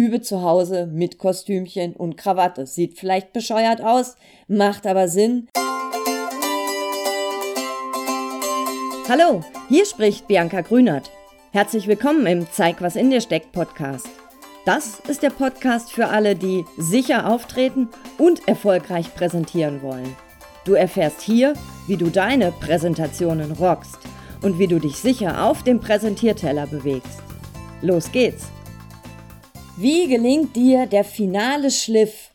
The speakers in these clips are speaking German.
übe zu Hause mit Kostümchen und Krawatte. Sieht vielleicht bescheuert aus, macht aber Sinn. Hallo, hier spricht Bianca Grünert. Herzlich willkommen im Zeig, was in dir steckt Podcast. Das ist der Podcast für alle, die sicher auftreten und erfolgreich präsentieren wollen. Du erfährst hier, wie du deine Präsentationen rockst und wie du dich sicher auf dem Präsentierteller bewegst. Los geht's! Wie gelingt dir der finale Schliff,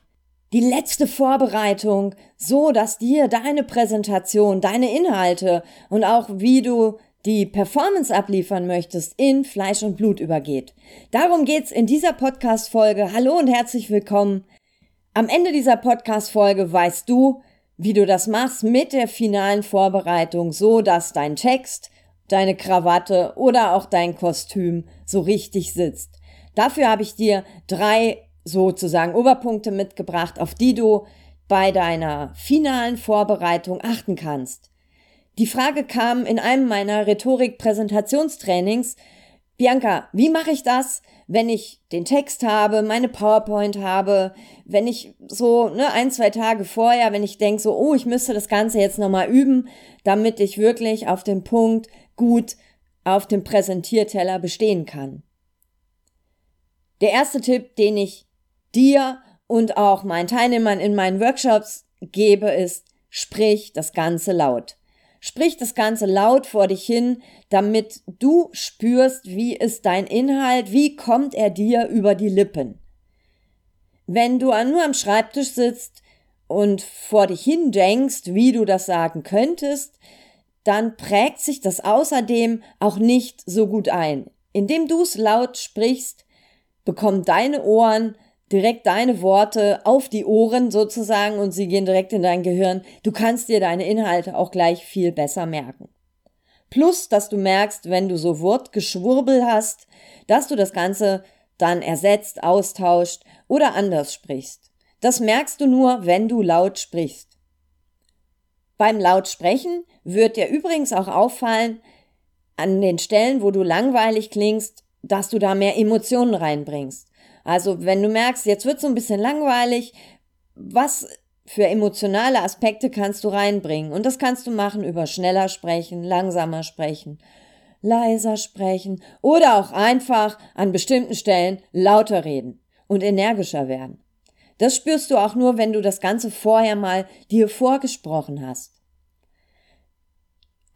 die letzte Vorbereitung, so dass dir deine Präsentation, deine Inhalte und auch wie du die Performance abliefern möchtest, in Fleisch und Blut übergeht. Darum geht's in dieser Podcast-Folge. Hallo und herzlich willkommen. Am Ende dieser Podcast-Folge weißt du, wie du das machst mit der finalen Vorbereitung, so dass dein Text, deine Krawatte oder auch dein Kostüm so richtig sitzt. Dafür habe ich dir drei sozusagen Oberpunkte mitgebracht, auf die du bei deiner finalen Vorbereitung achten kannst. Die Frage kam in einem meiner Rhetorik-Präsentationstrainings, Bianca, wie mache ich das, wenn ich den Text habe, meine PowerPoint habe, wenn ich so ne, ein, zwei Tage vorher, wenn ich denke so, oh, ich müsste das Ganze jetzt nochmal üben, damit ich wirklich auf den Punkt gut auf dem Präsentierteller bestehen kann. Der erste Tipp, den ich dir und auch meinen Teilnehmern in meinen Workshops gebe, ist, sprich das Ganze laut. Sprich das Ganze laut vor dich hin, damit du spürst, wie ist dein Inhalt, wie kommt er dir über die Lippen. Wenn du nur am Schreibtisch sitzt und vor dich hin denkst, wie du das sagen könntest, dann prägt sich das außerdem auch nicht so gut ein. Indem du es laut sprichst, bekommen deine Ohren direkt deine Worte auf die Ohren sozusagen und sie gehen direkt in dein Gehirn. Du kannst dir deine Inhalte auch gleich viel besser merken. Plus, dass du merkst, wenn du so Wortgeschwurbel hast, dass du das Ganze dann ersetzt, austauscht oder anders sprichst. Das merkst du nur, wenn du laut sprichst. Beim Lautsprechen wird dir übrigens auch auffallen, an den Stellen, wo du langweilig klingst, dass du da mehr Emotionen reinbringst. Also wenn du merkst, jetzt wird so ein bisschen langweilig, was für emotionale Aspekte kannst du reinbringen? Und das kannst du machen über schneller sprechen, langsamer sprechen, leiser sprechen oder auch einfach an bestimmten Stellen lauter reden und energischer werden. Das spürst du auch nur, wenn du das Ganze vorher mal dir vorgesprochen hast.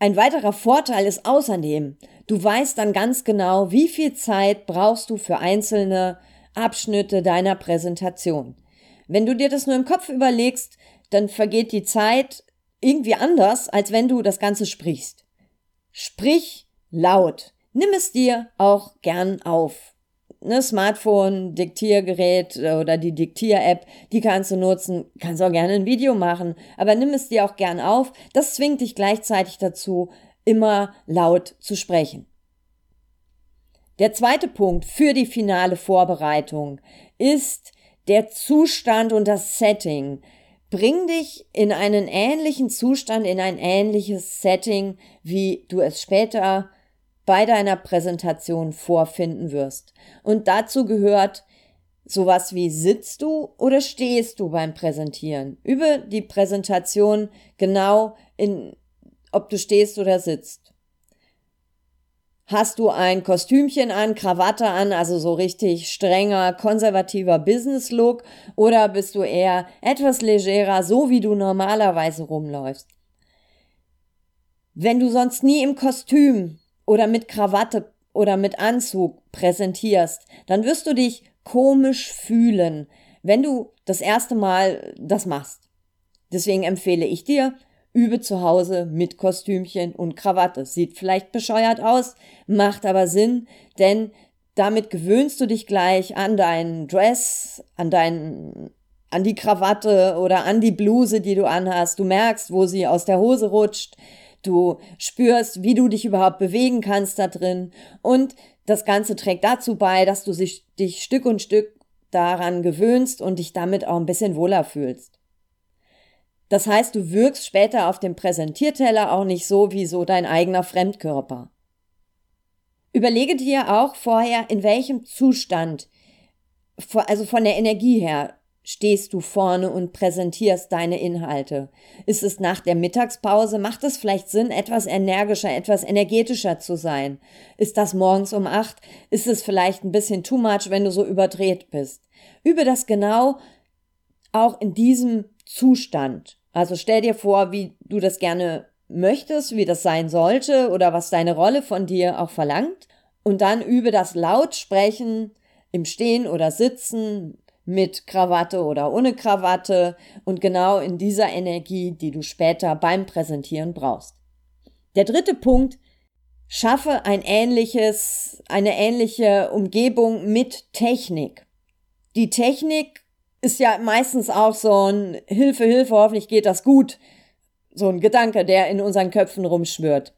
Ein weiterer Vorteil ist außerdem, du weißt dann ganz genau, wie viel Zeit brauchst du für einzelne Abschnitte deiner Präsentation. Wenn du dir das nur im Kopf überlegst, dann vergeht die Zeit irgendwie anders, als wenn du das Ganze sprichst. Sprich laut. Nimm es dir auch gern auf. Ne, Smartphone, Diktiergerät oder die Diktier-App, die kannst du nutzen, kannst auch gerne ein Video machen, aber nimm es dir auch gern auf. Das zwingt dich gleichzeitig dazu, immer laut zu sprechen. Der zweite Punkt für die finale Vorbereitung ist der Zustand und das Setting. Bring dich in einen ähnlichen Zustand, in ein ähnliches Setting, wie du es später bei deiner Präsentation vorfinden wirst. Und dazu gehört sowas wie sitzt du oder stehst du beim Präsentieren? Übe die Präsentation genau in, ob du stehst oder sitzt. Hast du ein Kostümchen an, Krawatte an, also so richtig strenger, konservativer Business-Look oder bist du eher etwas legerer, so wie du normalerweise rumläufst? Wenn du sonst nie im Kostüm oder mit Krawatte oder mit Anzug präsentierst, dann wirst du dich komisch fühlen, wenn du das erste Mal das machst. Deswegen empfehle ich dir, Übe zu Hause mit Kostümchen und Krawatte. Sieht vielleicht bescheuert aus, macht aber Sinn, denn damit gewöhnst du dich gleich an deinen Dress, an deinen an die Krawatte oder an die Bluse, die du anhast. Du merkst, wo sie aus der Hose rutscht. Du spürst, wie du dich überhaupt bewegen kannst da drin. Und das Ganze trägt dazu bei, dass du dich Stück und Stück daran gewöhnst und dich damit auch ein bisschen wohler fühlst. Das heißt, du wirkst später auf dem Präsentierteller auch nicht so wie so dein eigener Fremdkörper. Überlege dir auch vorher, in welchem Zustand also von der Energie her, stehst du vorne und präsentierst deine Inhalte? Ist es nach der Mittagspause? Macht es vielleicht Sinn, etwas energischer, etwas energetischer zu sein? Ist das morgens um acht? Ist es vielleicht ein bisschen too much, wenn du so überdreht bist? Übe das genau auch in diesem Zustand. Also stell dir vor, wie du das gerne möchtest, wie das sein sollte oder was deine Rolle von dir auch verlangt. Und dann übe das Lautsprechen im Stehen oder Sitzen mit Krawatte oder ohne Krawatte und genau in dieser Energie, die du später beim Präsentieren brauchst. Der dritte Punkt, schaffe ein ähnliches, eine ähnliche Umgebung mit Technik. Die Technik ist ja meistens auch so ein Hilfe, Hilfe, hoffentlich geht das gut. So ein Gedanke, der in unseren Köpfen rumschwirrt.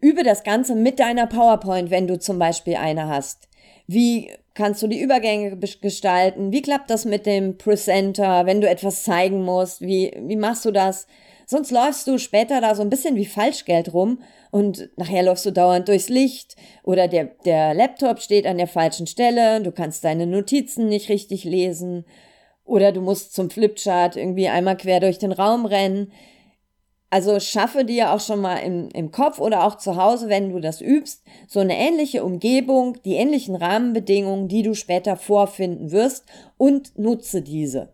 Übe das Ganze mit deiner PowerPoint, wenn du zum Beispiel eine hast. Wie kannst du die Übergänge gestalten? Wie klappt das mit dem Presenter, wenn du etwas zeigen musst? Wie, wie machst du das? Sonst läufst du später da so ein bisschen wie Falschgeld rum und nachher läufst du dauernd durchs Licht oder der, der Laptop steht an der falschen Stelle, du kannst deine Notizen nicht richtig lesen oder du musst zum Flipchart irgendwie einmal quer durch den Raum rennen. Also schaffe dir auch schon mal im, im Kopf oder auch zu Hause, wenn du das übst, so eine ähnliche Umgebung, die ähnlichen Rahmenbedingungen, die du später vorfinden wirst und nutze diese.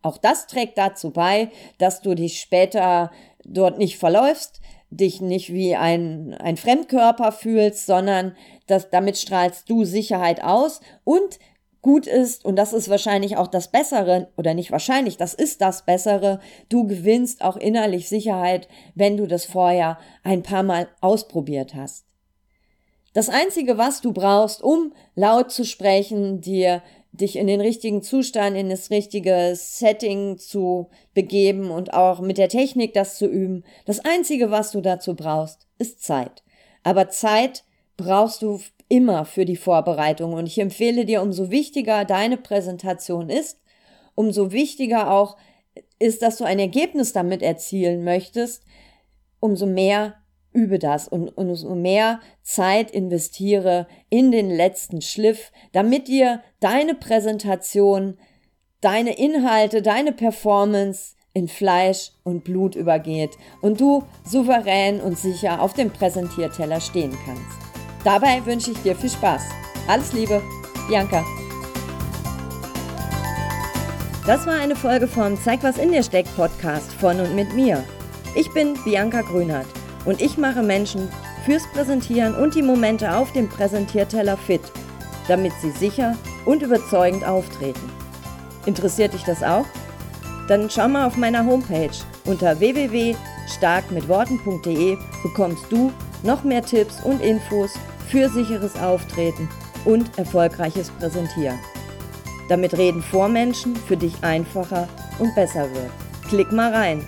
Auch das trägt dazu bei, dass du dich später dort nicht verläufst, dich nicht wie ein, ein Fremdkörper fühlst, sondern dass, damit strahlst du Sicherheit aus und gut ist, und das ist wahrscheinlich auch das Bessere, oder nicht wahrscheinlich, das ist das Bessere, du gewinnst auch innerlich Sicherheit, wenn du das vorher ein paar Mal ausprobiert hast. Das Einzige, was du brauchst, um laut zu sprechen, dir dich in den richtigen Zustand, in das richtige Setting zu begeben und auch mit der Technik das zu üben, das Einzige, was du dazu brauchst, ist Zeit. Aber Zeit brauchst du immer für die Vorbereitung. Und ich empfehle dir, umso wichtiger deine Präsentation ist, umso wichtiger auch ist, dass du ein Ergebnis damit erzielen möchtest, umso mehr übe das und, umso mehr Zeit investiere in den letzten Schliff, damit dir deine Präsentation, deine Inhalte, deine Performance in Fleisch und Blut übergeht und du souverän und sicher auf dem Präsentierteller stehen kannst. Dabei wünsche ich dir viel Spaß. Alles Liebe, Bianca. Das war eine Folge vom Zeig was in dir steckt Podcast von und mit mir. Ich bin Bianca Grünert und ich mache Menschen fürs Präsentieren und die Momente auf dem Präsentierteller fit, damit sie sicher und überzeugend auftreten. Interessiert dich das auch? Dann schau mal auf meiner Homepage unter www.starkmitworten.de bekommst du noch mehr Tipps und Infos für sicheres Auftreten und erfolgreiches Präsentieren. Damit Reden vor Menschen für dich einfacher und besser wird. Klick mal rein